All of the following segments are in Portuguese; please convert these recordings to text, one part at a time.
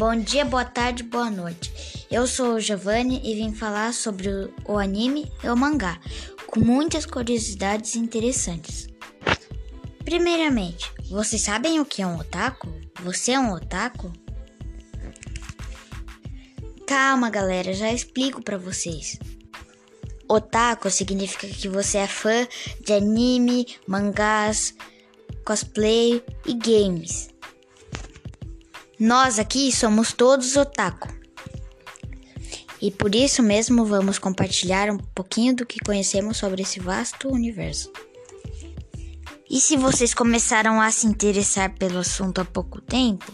Bom dia, boa tarde, boa noite. Eu sou o Giovanni e vim falar sobre o anime e o mangá, com muitas curiosidades interessantes. Primeiramente, vocês sabem o que é um otaku? Você é um otaku? Calma, galera, já explico para vocês. Otaku significa que você é fã de anime, mangás, cosplay e games. Nós aqui somos todos otaku. E por isso mesmo vamos compartilhar um pouquinho do que conhecemos sobre esse vasto universo. E se vocês começaram a se interessar pelo assunto há pouco tempo,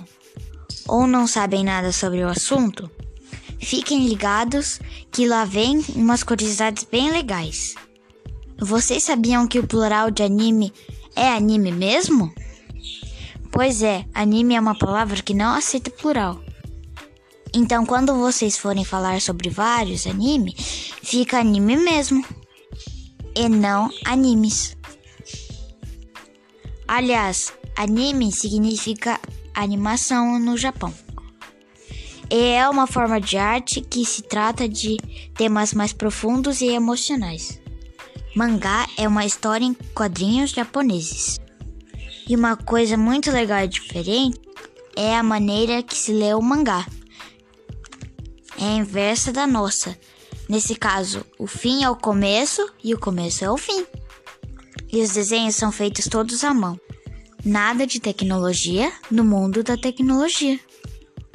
ou não sabem nada sobre o assunto, fiquem ligados que lá vem umas curiosidades bem legais. Vocês sabiam que o plural de anime é anime mesmo? Pois é, anime é uma palavra que não aceita plural. Então, quando vocês forem falar sobre vários animes, fica anime mesmo. E não animes. Aliás, anime significa animação no Japão. E é uma forma de arte que se trata de temas mais profundos e emocionais. Mangá é uma história em quadrinhos japoneses. E uma coisa muito legal e diferente é a maneira que se lê o mangá. É a inversa da nossa. Nesse caso, o fim é o começo e o começo é o fim. E os desenhos são feitos todos à mão. Nada de tecnologia no mundo da tecnologia.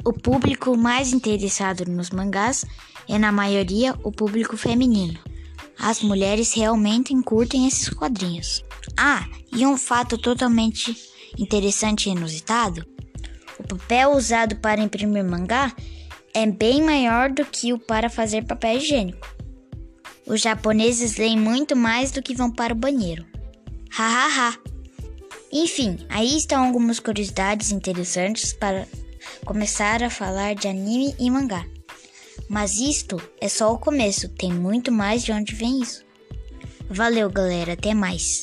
O público mais interessado nos mangás é, na maioria, o público feminino. As mulheres realmente curtem esses quadrinhos. Ah, e um fato totalmente interessante e inusitado: o papel usado para imprimir mangá é bem maior do que o para fazer papel higiênico. Os japoneses leem muito mais do que vão para o banheiro. Hahaha! Enfim, aí estão algumas curiosidades interessantes para começar a falar de anime e mangá. Mas isto é só o começo, tem muito mais de onde vem isso. Valeu, galera, até mais.